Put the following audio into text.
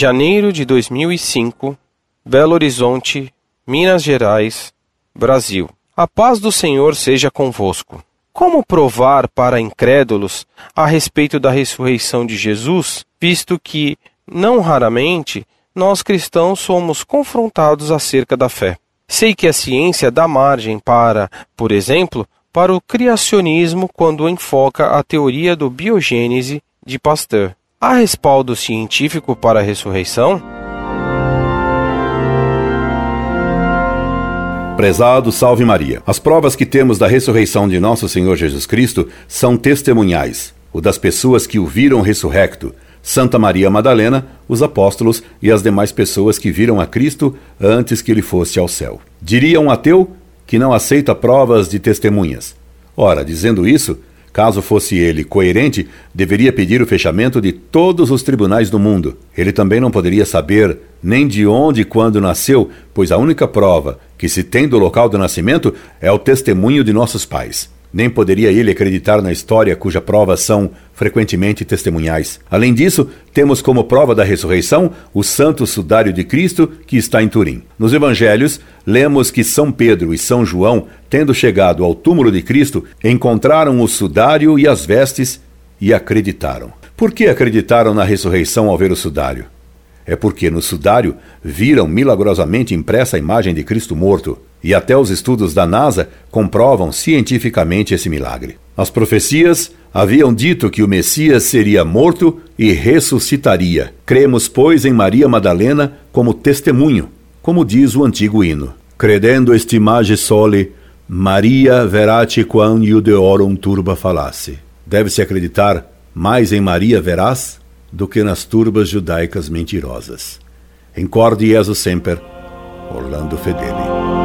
janeiro de 2005, Belo Horizonte, Minas Gerais, Brasil. A paz do Senhor seja convosco. Como provar para incrédulos a respeito da ressurreição de Jesus, visto que, não raramente, nós cristãos somos confrontados acerca da fé? Sei que a ciência dá margem para, por exemplo, para o criacionismo quando enfoca a teoria do biogênese de Pasteur. Há respaldo científico para a ressurreição? Prezado Salve Maria. As provas que temos da ressurreição de nosso Senhor Jesus Cristo são testemunhais, o das pessoas que o viram ressurrecto, Santa Maria Madalena, os apóstolos e as demais pessoas que viram a Cristo antes que ele fosse ao céu. Diria um ateu que não aceita provas de testemunhas. Ora, dizendo isso, caso fosse ele coerente, deveria pedir o fechamento de todos os tribunais do mundo. Ele também não poderia saber nem de onde e quando nasceu, pois a única prova que se tem do local do nascimento é o testemunho de nossos pais. Nem poderia ele acreditar na história cuja prova são frequentemente testemunhais. Além disso, temos como prova da ressurreição o Santo Sudário de Cristo que está em Turim. Nos Evangelhos, lemos que São Pedro e São João, tendo chegado ao túmulo de Cristo, encontraram o sudário e as vestes e acreditaram. Por que acreditaram na ressurreição ao ver o sudário? É porque no sudário viram milagrosamente impressa a imagem de Cristo morto. E até os estudos da NASA comprovam cientificamente esse milagre. As profecias haviam dito que o Messias seria morto e ressuscitaria. Cremos, pois, em Maria Madalena como testemunho, como diz o antigo hino. Credendo estimage sole, Maria verate quam iudeorum turba falasse. Deve-se acreditar mais em Maria veraz do que nas turbas judaicas mentirosas. Encorde Jesus Semper, Orlando Fedeli.